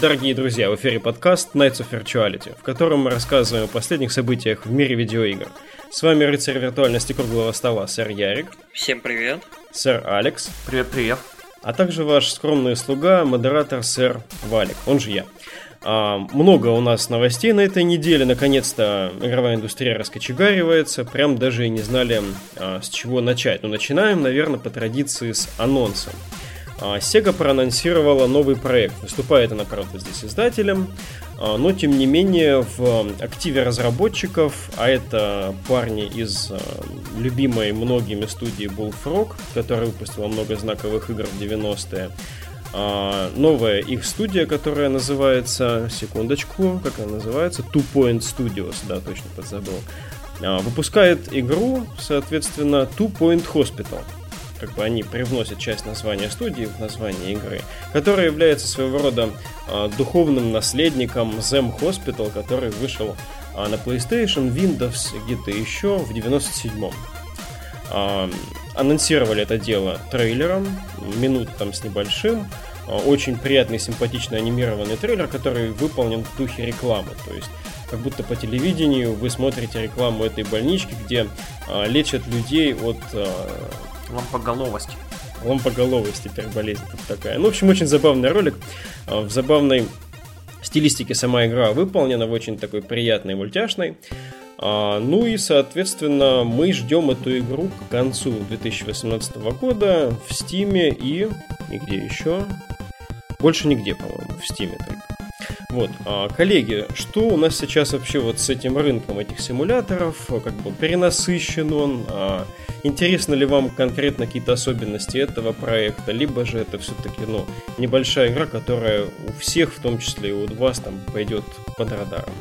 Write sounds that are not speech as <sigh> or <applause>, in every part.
Дорогие друзья, в эфире подкаст Nights of Virtuality, в котором мы рассказываем о последних событиях в мире видеоигр. С вами рыцарь виртуальности круглого стола, сэр Ярик. Всем привет. Сэр Алекс. Привет-привет. А также ваш скромный слуга, модератор сэр Валик, он же я. А, много у нас новостей на этой неделе. Наконец-то игровая индустрия раскочегаривается. Прям даже и не знали, а, с чего начать. Но начинаем, наверное, по традиции с анонсом. А, Sega проанонсировала новый проект. Выступает она, правда, здесь издателем, а, но, тем не менее, в активе разработчиков, а это парни из а, любимой многими студии Bullfrog, которая выпустила много знаковых игр в 90-е, новая их студия, которая называется, секундочку, как она называется, Two Point Studios, да, точно подзабыл, выпускает игру, соответственно, Two Point Hospital как бы они привносят часть названия студии в название игры, которая является своего рода э, духовным наследником Zem Hospital, который вышел э, на PlayStation, Windows, где-то еще в 97-м. Э, анонсировали это дело трейлером, минут там с небольшим, очень приятный, симпатично анимированный трейлер, который выполнен в духе рекламы. То есть как будто по телевидению вы смотрите рекламу этой больнички, где э, лечат людей от Лампоголовость. Лампоголовость теперь болезнь такая. Ну, в общем, очень забавный ролик. А, в забавной стилистике сама игра выполнена, в очень такой приятной, мультяшной. А, ну и, соответственно, мы ждем эту игру к концу 2018 года в Стиме и... И где еще? Больше нигде, по-моему, в Стиме только. Вот, а, коллеги, что у нас сейчас вообще вот с этим рынком этих симуляторов? Как бы перенасыщен он? А, интересно ли вам конкретно какие-то особенности этого проекта? Либо же это все-таки, ну, небольшая игра, которая у всех, в том числе и у вас, там пойдет под радаром?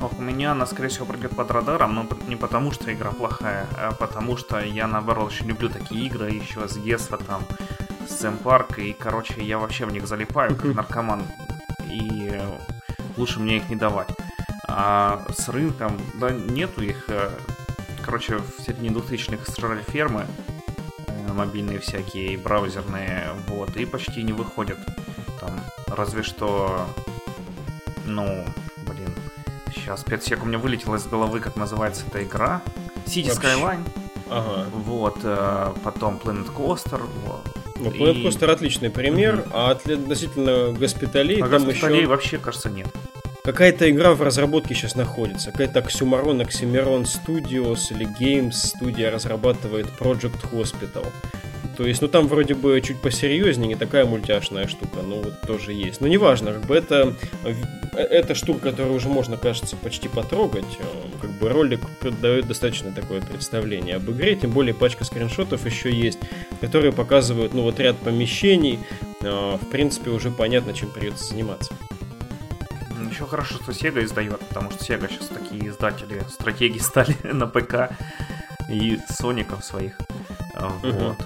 Ох, у меня она, скорее всего, пройдет под радаром, но не потому, что игра плохая, а потому что я, наоборот, очень люблю такие игры еще с детства, там, Сэм Парк, и, короче, я вообще в них залипаю, как <laughs> наркоман, и лучше мне их не давать. А с рынком, да, нету их, э, короче, в середине 2000-х сжрали фермы, э, мобильные всякие, браузерные, вот, и почти не выходят. Там, разве что, ну, блин, сейчас 5 сек у меня вылетело из головы, как называется эта игра. City Skyline. Ага. Вот, э, потом Planet Coaster, ну, Planet Coaster отличный пример, а относительно госпиталей а там госпиталей еще... вообще, кажется, нет. Какая-то игра в разработке сейчас находится. Какая-то Oxymoron, Oxymoron Studios или Games студия разрабатывает Project Hospital. То есть, ну там вроде бы чуть посерьезнее, не такая мультяшная штука, но вот тоже есть. Но неважно, как бы это, э, эта штука, которую уже можно, кажется, почти потрогать, э, как бы ролик дает достаточно такое представление об игре, тем более пачка скриншотов еще есть, которые показывают, ну вот ряд помещений, э, в принципе уже понятно, чем придется заниматься. Еще хорошо, что Sega издает, потому что Sega сейчас такие издатели стратегии <laughs> стали на ПК и Соников своих. Вот. Угу.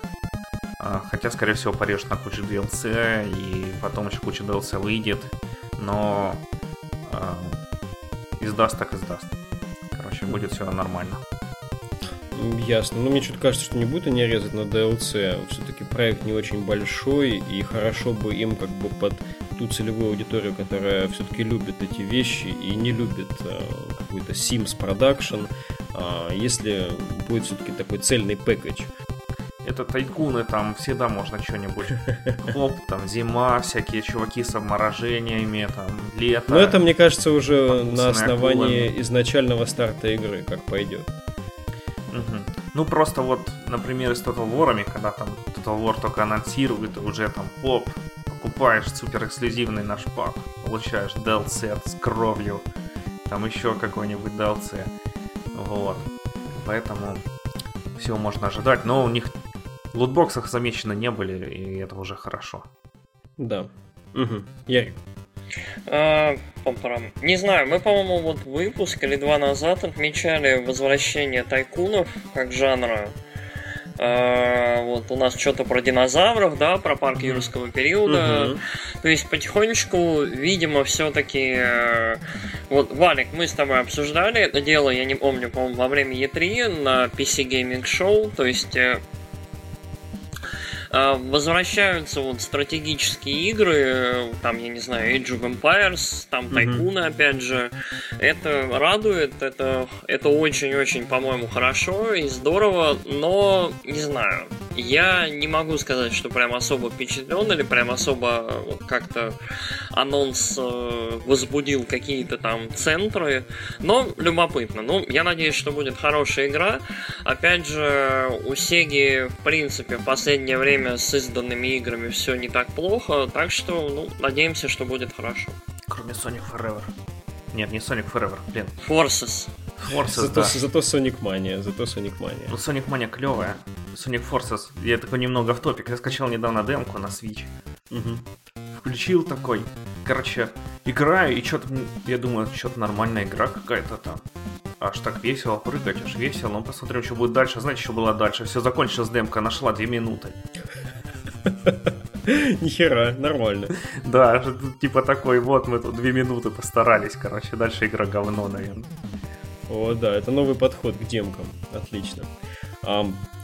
А, хотя, скорее всего, порежет на кучу DLC, и потом еще куча DLC выйдет. Но э, издаст так издаст. Короче, будет все нормально. Ясно. Но мне что-то кажется, что не будет они резать на DLC. Все-таки проект не очень большой, и хорошо бы им как бы под ту целевую аудиторию, которая все-таки любит эти вещи и не любит э, какой-то Sims Production, э, если будет все-таки такой цельный пэкэдж это тайкуны, там всегда можно что-нибудь. Хлоп, там зима, всякие чуваки с обморожениями, там лето. Но это, мне кажется, уже на основании акулами. изначального старта игры, как пойдет. Угу. Ну, просто вот, например, с Total War, когда там Total War только анонсирует, уже там, оп, покупаешь супер эксклюзивный наш пак, получаешь DLC с кровью, там еще какой-нибудь DLC. Вот. Поэтому всего можно ожидать, но у них в лутбоксах замечены не были, и это уже хорошо. Да. Угу. Ярик. А, не знаю, мы, по-моему, вот выпуск или два назад отмечали возвращение тайкунов как жанра. А, вот у нас что-то про динозавров, да, про парк юрского периода. Угу. То есть потихонечку, видимо, все-таки. Э, вот, Валик, мы с тобой обсуждали это дело, я не помню, по-моему, во время E3 на PC Gaming Show. То есть э, возвращаются вот стратегические игры, там, я не знаю, Age of Empires, там Тайкуны, mm-hmm. опять же. Это радует, это, это очень-очень, по-моему, хорошо и здорово, но, не знаю, я не могу сказать, что прям особо впечатлен или прям особо как-то анонс э, возбудил какие-то там центры, но любопытно. Ну, я надеюсь, что будет хорошая игра. Опять же, у Сеги, в принципе, в последнее время с изданными играми все не так плохо, так что, ну, надеемся, что будет хорошо. Кроме Sonic Forever. Нет, не Sonic Forever, блин. Forces. Forces, зато, да. зато Sonic Mania, зато Sonic Mania. Ну, Sonic Mania клевая. Sonic Forces, я такой немного в топик. Я скачал недавно демку на Switch. Угу. Включил такой. Короче, играю, и что-то, я думаю, что-то нормальная игра какая-то там. Аж так весело прыгать, аж весело. Ну, посмотрим, что будет дальше. Знаете, что было дальше? Все закончилось, демка нашла 2 минуты. <laughs> Нихера, нормально. Да, типа такой, вот мы тут две минуты постарались, короче, дальше игра говно, наверное. О, да, это новый подход к демкам. Отлично.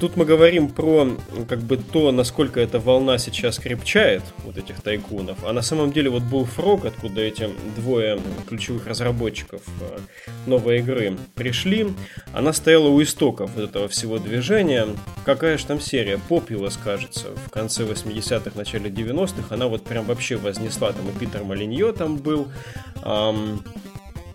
Тут мы говорим про как бы то, насколько эта волна сейчас крепчает, вот этих тайкунов. А на самом деле вот Bullfrog, откуда эти двое ключевых разработчиков э, новой игры пришли, она стояла у истоков вот этого всего движения. Какая же там серия? Populous, кажется, в конце 80-х, начале 90-х. Она вот прям вообще вознесла, там и Питер Молиньё там был.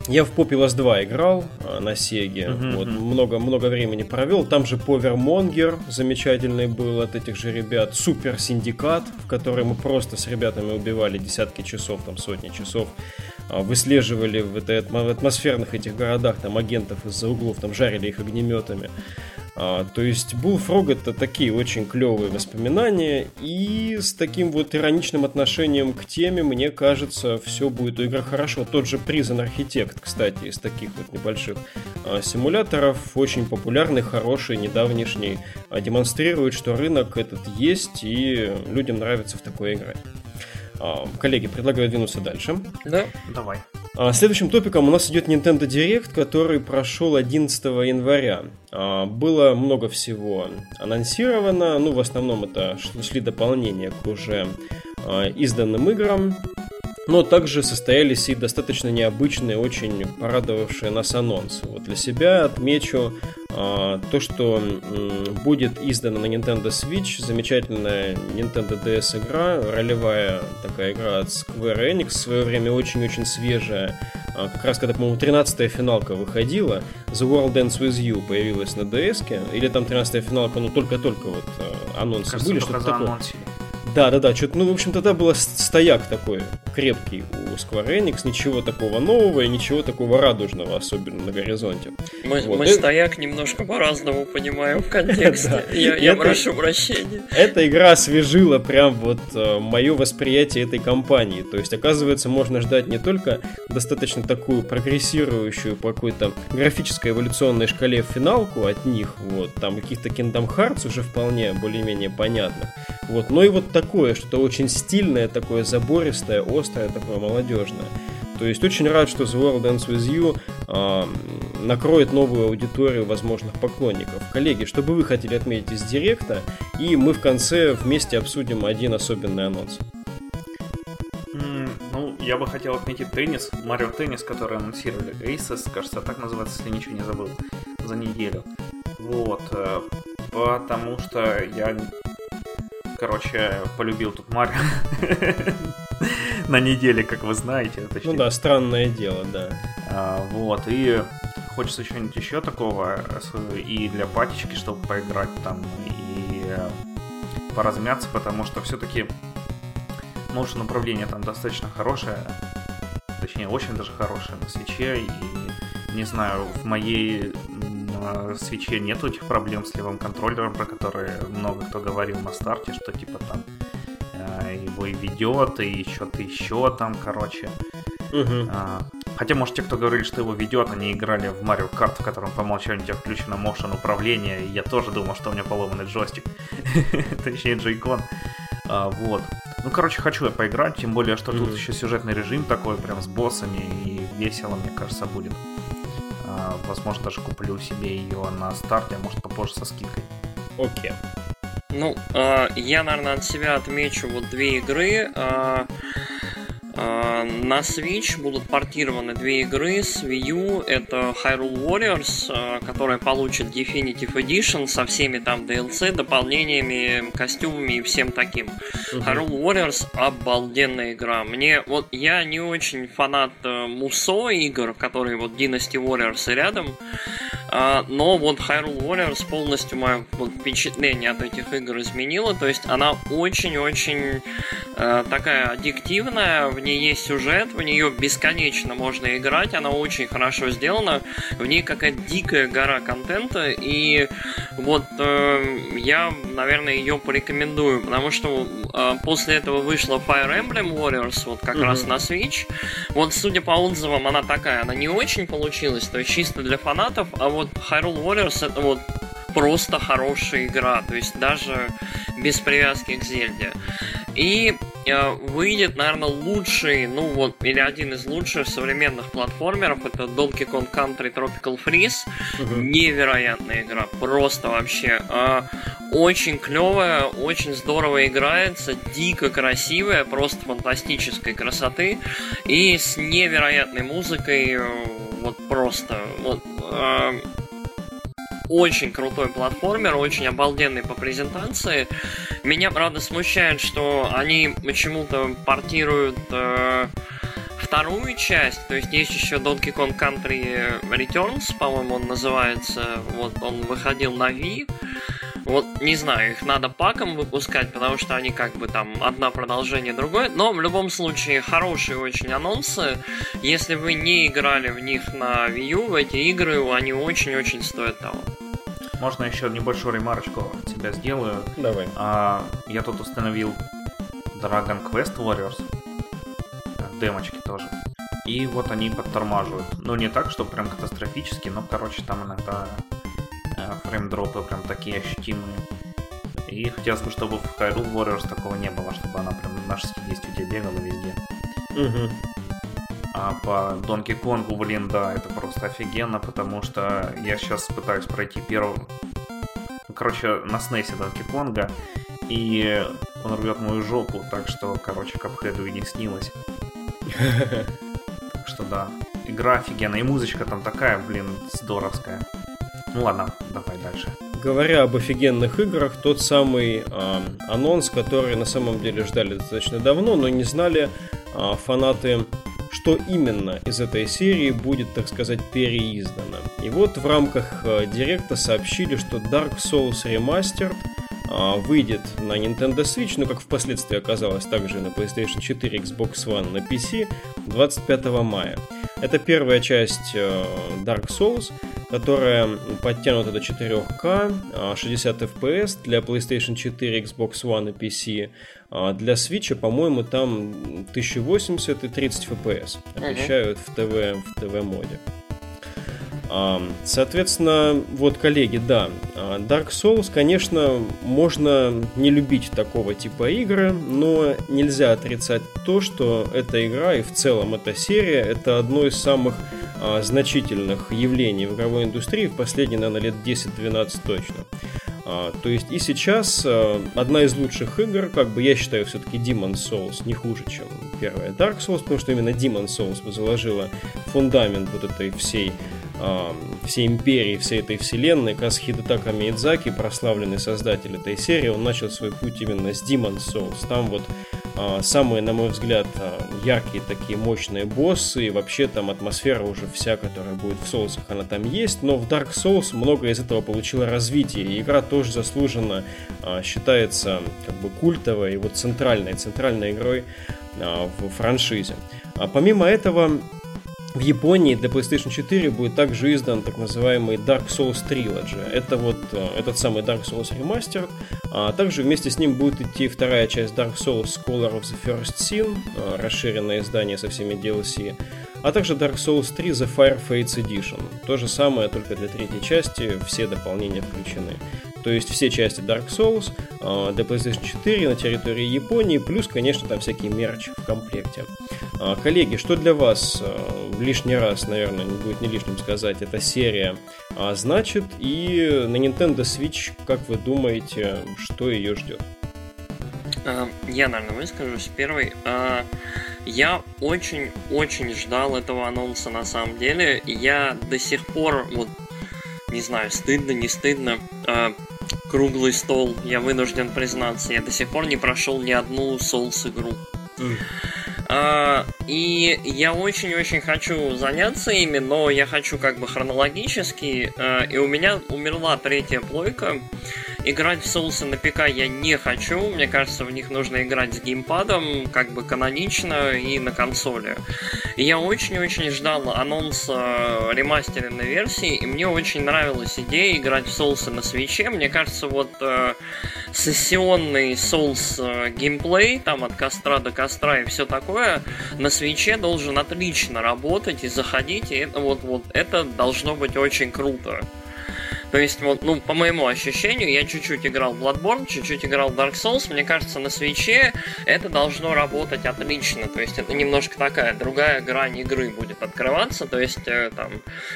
Я в Populous 2 играл а, на Сеге, uh-huh, вот, много, много времени провел. Там же Powermonger замечательный был от этих же ребят. Супер Syndicate, в который мы просто с ребятами убивали десятки часов, там сотни часов. А, выслеживали в, этой, атмосферных этих городах там агентов из-за углов, там жарили их огнеметами. А, то есть Bullfrog это такие очень клевые воспоминания, и с таким вот ироничным отношением к теме, мне кажется, все будет у игры хорошо. Тот же Prison Architect, кстати, из таких вот небольших а, симуляторов, очень популярный, хороший, недавнешний, а, демонстрирует, что рынок этот есть, и людям нравится в такой играть. А, коллеги, предлагаю двинуться дальше. Да, давай. А, следующим топиком у нас идет Nintendo Direct, который прошел 11 января. А, было много всего анонсировано, ну, в основном это шли дополнения к уже изданным играм. Но также состоялись и достаточно необычные, очень порадовавшие нас анонсы. Вот для себя отмечу а, то, что будет издана на Nintendo Switch замечательная Nintendo DS игра, ролевая такая игра от Square Enix, в свое время очень-очень свежая. А, как раз когда, по-моему, 13-я финалка выходила, The World Ends With You появилась на DS, или там 13-я финалка, ну только-только вот а, анонсы Кажется, были, что-то такое. Анонсили. Да, да, да, что-то, ну, в общем, тогда был стояк такой крепкий у Square Enix, ничего такого нового и ничего такого радужного, особенно на горизонте. Мы, вот. мы стояк немножко по-разному понимаем в контексте. <laughs> Я, прошу прощения. Эта игра освежила прям вот э, мое восприятие этой компании. То есть, оказывается, можно ждать не только достаточно такую прогрессирующую по какой-то графической эволюционной шкале финалку от них, вот, там каких-то Kingdom Hearts уже вполне более-менее понятных, вот, но и вот такое, что-то очень стильное, такое забористое, острое, такое молодежное. То есть очень рад, что The World Ends With You э, накроет новую аудиторию возможных поклонников. Коллеги, что бы вы хотели отметить из Директа, и мы в конце вместе обсудим один особенный анонс. Ну, я бы хотел отметить теннис, Марио Теннис, который анонсировали, Aces, кажется, так называется, если ничего не забыл, за неделю. Вот, э, потому что я короче, полюбил тут Марио <laughs> на неделе, как вы знаете. Точнее. Ну да, странное дело, да. А, вот, и хочется что-нибудь еще такого и для патечки, чтобы поиграть там, и поразмяться, потому что все-таки motion управление там достаточно хорошее, точнее, очень даже хорошее на свече, и не знаю, в моей на свече нету этих проблем с левым контроллером, про которые много кто говорил на старте, что типа там э, его и ведет, и что-то еще там, короче. Угу. А, хотя, может, те, кто говорили, что его ведет, они играли в Mario Kart, в котором по умолчанию у тебя включено motion управление, и я тоже думал, что у меня поломанный джойстик. <laughs> Точнее, джейкон. А, вот. Ну, короче, хочу я поиграть, тем более, что mm-hmm. тут еще сюжетный режим такой, прям с боссами, и весело, мне кажется, будет. А, возможно, даже куплю себе ее на старте, а может попозже со скидкой. Окей. Ну, э, я, наверное, от себя отмечу вот две игры. Э, на Switch будут портированы две игры с Wii U. Это Hyrule Warriors, а, которая получит Definitive Edition со всеми там DLC, дополнениями, костюмами и всем таким. Uh-huh. Hyrule Warriors обалденная игра. Мне вот я не очень фанат э, Мусо игр, которые вот Dynasty Warriors и рядом. А, но вот Hyrule Warriors полностью мое впечатление от этих игр изменило. То есть она очень-очень э, такая аддиктивная, в ней есть сюжет, в нее бесконечно можно играть, она очень хорошо сделана, в ней какая-то дикая гора контента, и вот э, я, наверное, ее порекомендую, потому что э, после этого вышла Fire Emblem Warriors, вот как mm-hmm. раз на Switch. Вот, судя по отзывам, она такая, она не очень получилась, то есть чисто для фанатов, а вот Hyrule Warriors это вот просто хорошая игра, то есть даже без привязки к Зельде. И выйдет, наверное, лучший, ну вот, или один из лучших современных платформеров, это Donkey Kong Country Tropical Freeze. Угу. Невероятная игра, просто вообще. Э, очень клевая, очень здорово играется, дико красивая, просто фантастической красоты. И с невероятной музыкой, э, вот просто. Вот, э, очень крутой платформер, очень обалденный по презентации. Меня, правда, смущает, что они почему-то портируют э, вторую часть, то есть есть еще Donkey Kong Country Returns, по-моему, он называется. Вот он выходил на Wii. Вот, не знаю, их надо паком выпускать, потому что они как бы там одна продолжение другой. Но в любом случае хорошие очень анонсы. Если вы не играли в них на Wii U, в эти игры, они очень-очень стоят того. Можно еще небольшую ремарочку от тебя сделаю. Давай. А, я тут установил Dragon Quest Warriors. Демочки тоже. И вот они подтормаживают. Ну, не так, что прям катастрофически, но, короче, там иногда Э, фреймдропы прям такие ощутимые. И хотелось бы, чтобы в Hyrule Warriors такого не было, чтобы она прям на 60 у тебя бегала везде. Угу. А по Donkey Kong, блин, да, это просто офигенно, потому что я сейчас пытаюсь пройти первый... Короче, на снейсе Donkey Kong, и он рвет мою жопу, так что, короче, Капхеду и не снилось. Так что да, игра офигенная, и музычка там такая, блин, здоровская. Ну ладно, давай дальше. Говоря об офигенных играх, тот самый э, анонс, который на самом деле ждали достаточно давно, но не знали э, фанаты, что именно из этой серии будет, так сказать, переиздано. И вот в рамках э, директа сообщили, что Dark Souls Remastered э, выйдет на Nintendo Switch, ну как впоследствии оказалось, также на PlayStation 4, Xbox One, на PC 25 мая. Это первая часть э, Dark Souls, которая подтянута до 4К, 60 FPS для PlayStation 4, Xbox One и PC. А для Switch, по-моему, там 1080 и 30 FPS обещают в ТВ, в ТВ-моде. Соответственно, вот, коллеги, да, а, Dark Souls, конечно, можно не любить такого типа игры, но нельзя отрицать то, что эта игра и в целом эта серия это одно из самых а, значительных явлений в игровой индустрии в последние, наверное, лет 10-12 точно. А, то есть и сейчас одна из лучших игр, как бы я считаю, все-таки Demon Souls не хуже, чем первая Dark Souls, потому что именно Demon Souls заложила фундамент вот этой всей всей империи, всей этой вселенной, как Хидетака Миядзаки, прославленный создатель этой серии, он начал свой путь именно с Demon Souls. Там вот а, самые, на мой взгляд, а, яркие такие мощные боссы, и вообще там атмосфера уже вся, которая будет в Souls, она там есть, но в Dark Souls много из этого получило развитие, и игра тоже заслуженно а, считается как бы культовой и вот центральной, центральной игрой в франшизе. А помимо этого, в Японии для PlayStation 4 будет также издан так называемый Dark Souls Trilogy. Это вот э, этот самый Dark Souls Remastered. А также вместе с ним будет идти вторая часть Dark Souls Scholar of the First Sin, э, расширенное издание со всеми DLC. а также Dark Souls 3 The Fire Fates Edition. То же самое, только для третьей части, все дополнения включены. То есть все части Dark Souls э, для PlayStation 4 на территории Японии, плюс, конечно, там всякие мерч в комплекте. Э, коллеги, что для вас э, лишний раз, наверное, не будет не лишним сказать, эта серия значит, и на Nintendo Switch, как вы думаете, что ее ждет? Я, наверное, выскажусь первый. Я очень-очень ждал этого анонса на самом деле. Я до сих пор, вот, не знаю, стыдно, не стыдно, круглый стол, я вынужден признаться. Я до сих пор не прошел ни одну Souls игру. Mm. А, и я очень-очень хочу заняться ими, но я хочу как бы хронологически. А, и у меня умерла третья плойка. Играть в соусы на ПК я не хочу. Мне кажется, в них нужно играть с геймпадом, как бы канонично и на консоли. И я очень-очень ждал анонса ремастеренной версии, и мне очень нравилась идея играть в соусы на свече. Мне кажется, вот э, сессионный соус э, геймплей, там от костра до костра и все такое, на свече должен отлично работать и заходить, и это вот, вот это должно быть очень круто. То есть, вот, ну, по моему ощущению, я чуть-чуть играл в Bloodborne, чуть-чуть играл в Dark Souls. Мне кажется, на свече это должно работать отлично. То есть, это немножко такая другая грань игры будет открываться. То есть, э, там,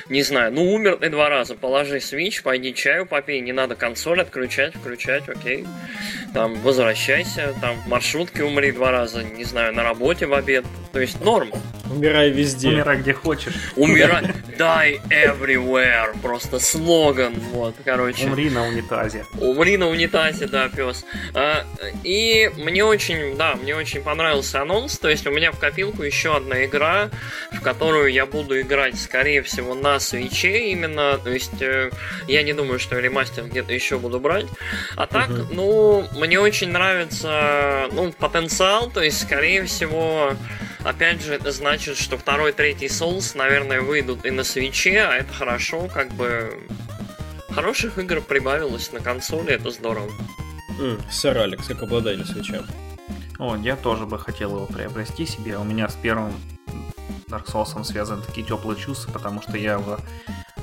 не знаю, ну, умер ты два раза, положи свич, пойди чаю попей, не надо консоль отключать, включать, окей. Там, возвращайся, там, в маршрутке умри два раза, не знаю, на работе в обед. То есть, норм. Умирай везде. Умирай где хочешь. Умирай. Die everywhere. Просто слоган. Вот, короче. Умри на унитазе. Умри на унитазе, да, пес. А, и мне очень, да, мне очень понравился анонс. То есть у меня в копилку еще одна игра, в которую я буду играть, скорее всего, на свече именно. То есть э, я не думаю, что ремастер где-то еще буду брать. А так, угу. ну, мне очень нравится, ну, потенциал. То есть, скорее всего, Опять же, это значит, что второй, третий Souls, наверное, выйдут и на свече, а это хорошо, как бы Хороших игр прибавилось на консоли, это здорово. Mm, сэр Алекс, как обладатель свеча. О, я тоже бы хотел его приобрести себе. У меня с первым Dark Souls связаны такие теплые чувства, потому что я его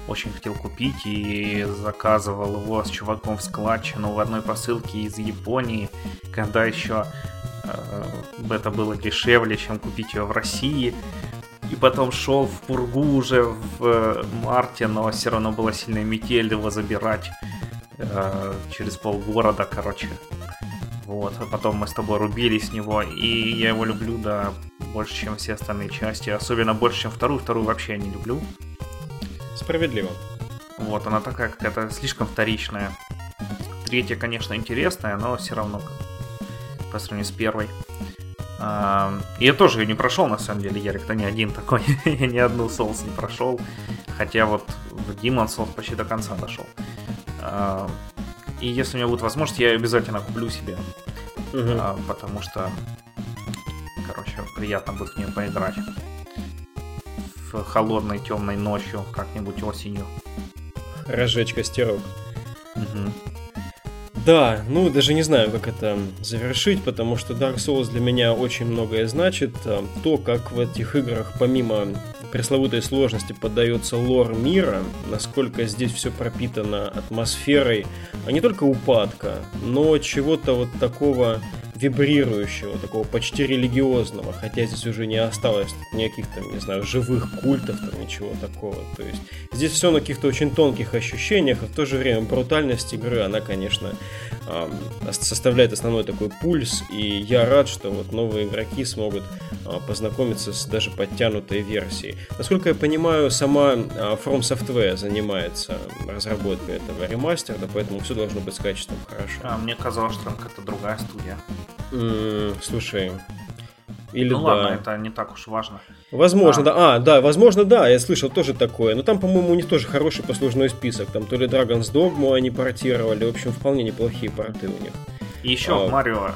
очень хотел купить и заказывал его с чуваком в складче, но в одной посылке из Японии, когда еще э, это было дешевле, чем купить ее в России и потом шел в Пургу уже в э, марте, но все равно была сильная метель его забирать э, через полгорода, короче. Вот, а потом мы с тобой рубили с него, и я его люблю, да, больше, чем все остальные части, особенно больше, чем вторую, вторую вообще я не люблю. Справедливо. Вот, она такая какая-то слишком вторичная. Третья, конечно, интересная, но все равно по сравнению с первой. Я тоже ее не прошел, на самом деле, Ярик-то не один такой. <laughs> я ни одну Souls не прошел. Хотя вот в Demon Souls почти до конца дошел. И если у меня будет возможность, я обязательно куплю себе. Угу. Потому что, короче, приятно будет в нее поиграть. Холодной темной ночью, как-нибудь осенью. Разжечь костерок. Угу. Да, ну даже не знаю, как это завершить, потому что Dark Souls для меня очень многое значит. А, то, как в этих играх помимо пресловутой сложности поддается лор мира, насколько здесь все пропитано атмосферой, а не только упадка, но чего-то вот такого вибрирующего, такого почти религиозного, хотя здесь уже не осталось никаких там, не знаю, живых культов, там ничего такого. То есть здесь все на каких-то очень тонких ощущениях, а в то же время брутальность игры, она, конечно, составляет основной такой пульс, и я рад, что вот новые игроки смогут а, познакомиться с даже подтянутой версией. Насколько я понимаю, сама а, From Software занимается разработкой этого ремастера, поэтому все должно быть с качеством хорошо. А мне казалось, что там какая-то другая студия. Слушай, или ну да. ладно, это не так уж важно. Возможно, а. да. А, да, возможно, да, я слышал тоже такое. Но там, по-моему, у них тоже хороший послужной список. Там то ли Dragon's Dogma они портировали. В общем, вполне неплохие порты у них. И еще а... в Mario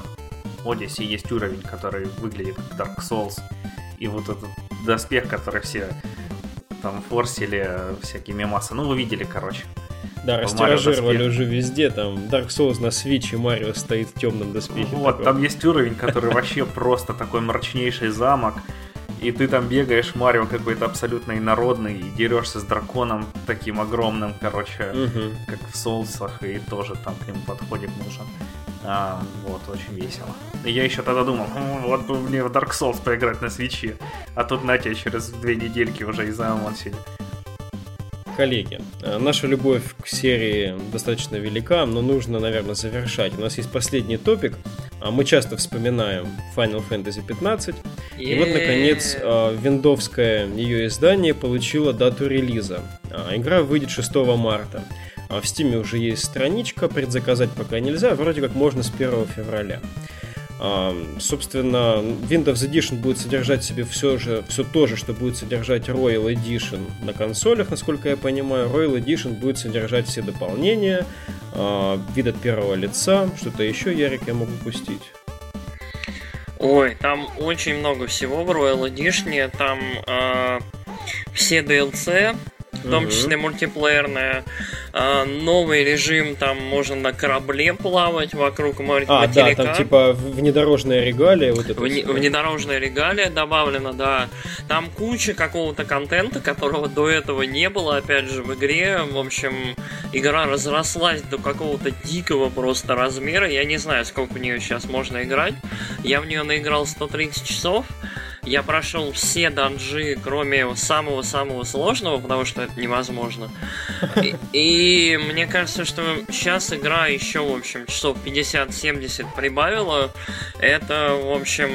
Odyssey есть уровень, который выглядит как Dark Souls. И вот этот доспех, который все там форсили всякие массы. Ну, вы видели, короче. Да, растиражировали уже везде, там Dark Souls на и Марио стоит в темном доспехе. Вот, такой. там есть уровень, который вообще просто такой мрачнейший замок, И ты там бегаешь, Марио какой-то абсолютно инородный, и дерешься с драконом таким огромным, короче, угу. как в Соусах, и тоже там к нему подходик нужен. А, вот, очень весело. И я еще тогда думал, вот бы мне в Dark Souls поиграть на свече. А тут на тебе через две недельки уже и за сидит. Коллеги, э, наша любовь к серии достаточно велика, но нужно, наверное, завершать. У нас есть последний топик. А мы часто вспоминаем Final Fantasy 15. И вот, наконец, э, виндовское ее издание получило дату релиза. А, игра выйдет 6 марта. А в Steam уже есть страничка, предзаказать пока нельзя, вроде как можно с 1 февраля. Собственно, Windows Edition будет содержать в себе все, же, все то же, что будет содержать Royal Edition на консолях, насколько я понимаю. Royal Edition будет содержать все дополнения, а, вид от первого лица, что-то еще, Ярик, я могу пустить. Ой, там очень много всего в Royal Edition. Там э, все DLC, в том числе мультиплеерная. А, новый режим, там можно на корабле плавать вокруг материка. А, да, там типа внедорожная регалия. Вот это Вне, внедорожная регалия добавлена, да. Там куча какого-то контента, которого до этого не было, опять же, в игре. В общем, игра разрослась до какого-то дикого просто размера. Я не знаю, сколько в нее сейчас можно играть. Я в нее наиграл 130 часов. Я прошел все данжи, кроме самого-самого сложного, потому что это невозможно. И, и мне кажется, что сейчас игра еще, в общем, часов 50-70 прибавила. Это, в общем,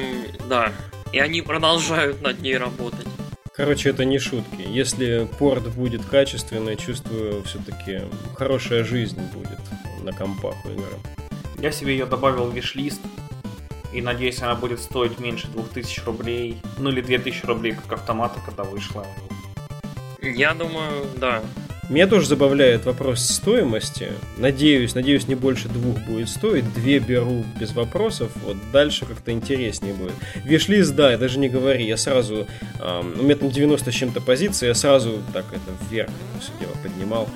да. И они продолжают над ней работать. Короче, это не шутки. Если порт будет качественный, чувствую, все-таки хорошая жизнь будет на компах у игры. Я себе ее добавил в виш-лист и надеюсь, она будет стоить меньше 2000 рублей. Ну или 2000 рублей, как автомата, когда вышла. Я думаю, да. Меня тоже забавляет вопрос стоимости. Надеюсь, надеюсь, не больше двух будет стоить. Две беру без вопросов. Вот дальше как-то интереснее будет. Вишлист, да, я даже не говори. Я сразу... Эм, у меня там 90 с чем-то позиции. Я сразу так это вверх все дело поднимал.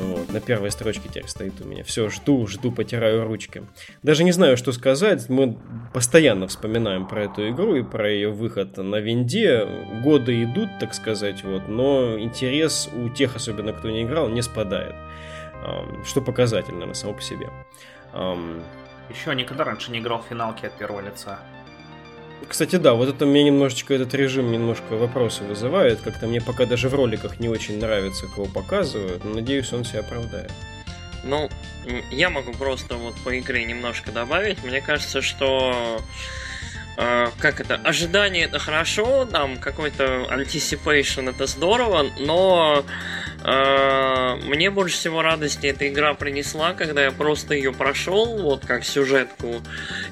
Вот, на первой строчке текст стоит у меня. Все, жду, жду, потираю ручки. Даже не знаю, что сказать. Мы постоянно вспоминаем про эту игру и про ее выход на винде. Годы идут, так сказать, вот, но интерес у тех, особенно кто не играл, не спадает. Что показательно на само по себе. Еще никогда раньше не играл в финалки от первого лица. Кстати, да, вот это мне немножечко, этот режим немножко вопросы вызывает. Как-то мне пока даже в роликах не очень нравится, кого показывают, но надеюсь, он себя оправдает. Ну, я могу просто вот по игре немножко добавить. Мне кажется, что э, как это, ожидание это хорошо, там какой-то anticipation это здорово, но а, мне больше всего радости эта игра принесла, когда я просто ее прошел, вот как сюжетку,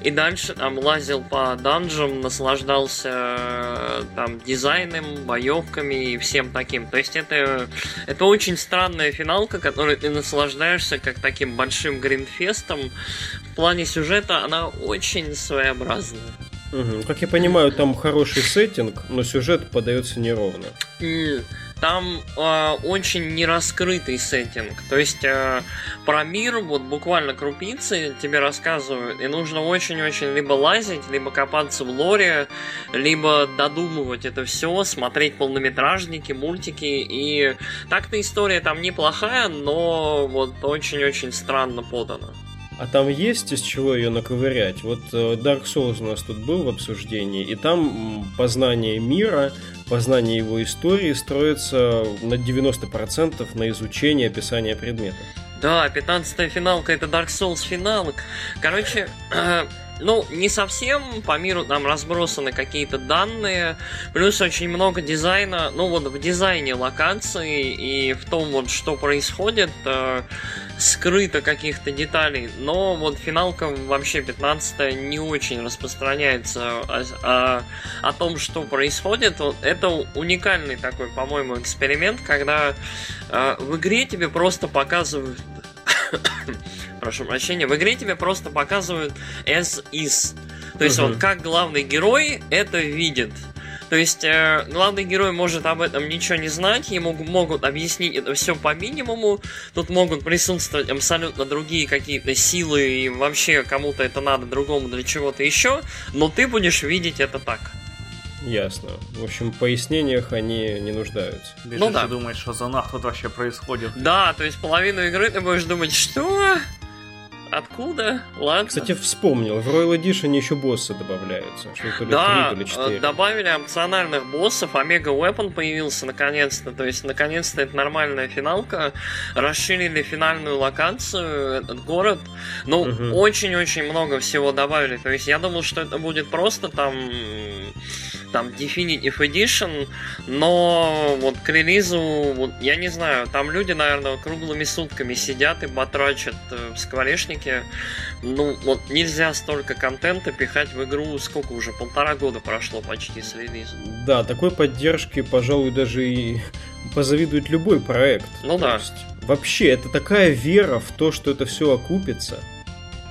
и дальше там лазил по данжам, наслаждался там дизайном, боевками и всем таким. То есть это, это очень странная финалка, которой ты наслаждаешься как таким большим гринфестом. В плане сюжета она очень своеобразная. Угу. Как я понимаю, там хороший сеттинг, но сюжет подается неровно. Mm там э, очень нераскрытый сеттинг. То есть э, про мир вот буквально крупицы тебе рассказывают, и нужно очень-очень либо лазить, либо копаться в лоре, либо додумывать это все, смотреть полнометражники, мультики. И так-то история там неплохая, но вот очень-очень странно подана. А там есть из чего ее наковырять? Вот э, Dark Souls у нас тут был в обсуждении, и там познание мира, познание его истории строится на 90% на изучении описания предметов. Да, 15 финалка это Dark Souls финалок. Короче, <clears throat> э, ну, не совсем, по миру там разбросаны какие-то данные, плюс очень много дизайна, ну вот в дизайне локации и в том вот, что происходит, э, скрыто каких-то деталей, но вот финалка вообще 15 не очень распространяется о, о, о том, что происходит. Вот это уникальный такой, по-моему, эксперимент, когда э, в игре тебе просто показывают прошу прощения, в игре тебе просто показывают as is. То есть uh-huh. вот как главный герой это видит. То есть э, главный герой может об этом ничего не знать, ему могут объяснить это все по минимуму, тут могут присутствовать абсолютно другие какие-то силы, и вообще кому-то это надо, другому для чего-то еще, но ты будешь видеть это так. ясно. В общем, в пояснениях они не нуждаются. Бежишь ну да. ты думаешь, что за нах тут вообще происходит. Да, то есть половину игры ты будешь думать, что? Откуда? Ладно. Кстати, вспомнил, в Royal Edition еще боссы добавляются. Что то да, 3, или 4. добавили опциональных боссов, Омега Weapon появился наконец-то. То есть, наконец-то это нормальная финалка. Расширили финальную локацию, этот город. Ну, угу. очень-очень много всего добавили. То есть, я думал, что это будет просто там там Definitive Edition, но вот к релизу, вот, я не знаю, там люди, наверное, круглыми сутками сидят и батрачат э, в скворечнике. Ну, вот нельзя столько контента пихать в игру, сколько уже, полтора года прошло почти с релиза. Да, такой поддержки, пожалуй, даже и позавидует любой проект. Ну То да. Есть, вообще, это такая вера в то, что это все окупится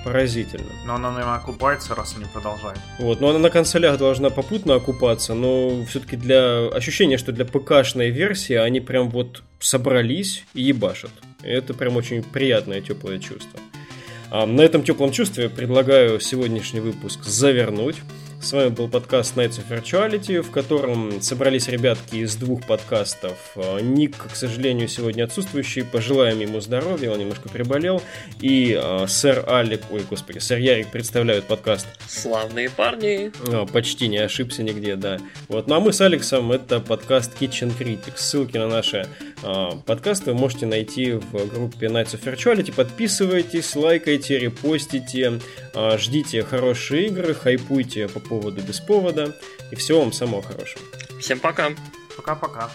поразительно. Но она, наверное, окупается, раз они продолжают. Вот, но она на консолях должна попутно окупаться, но все-таки для ощущения, что для ПК-шной версии они прям вот собрались и ебашат. И это прям очень приятное, теплое чувство. А на этом теплом чувстве предлагаю сегодняшний выпуск завернуть. С вами был подкаст Nights of Virtuality, в котором собрались ребятки из двух подкастов. А, Ник, к сожалению, сегодня отсутствующий. Пожелаем ему здоровья, он немножко приболел. И э, сэр Алик, ой, господи, сэр Ярик представляют подкаст. Славные парни. О, почти не ошибся нигде, да. Вот, ну а мы с Алексом это подкаст Kitchen Critics. Ссылки на наши э, подкасты вы можете найти в группе Nights of Virtuality. Подписывайтесь, лайкайте, репостите, э, ждите хорошие игры, хайпуйте по поводу без повода. И всего вам самого хорошего. Всем пока. Пока-пока.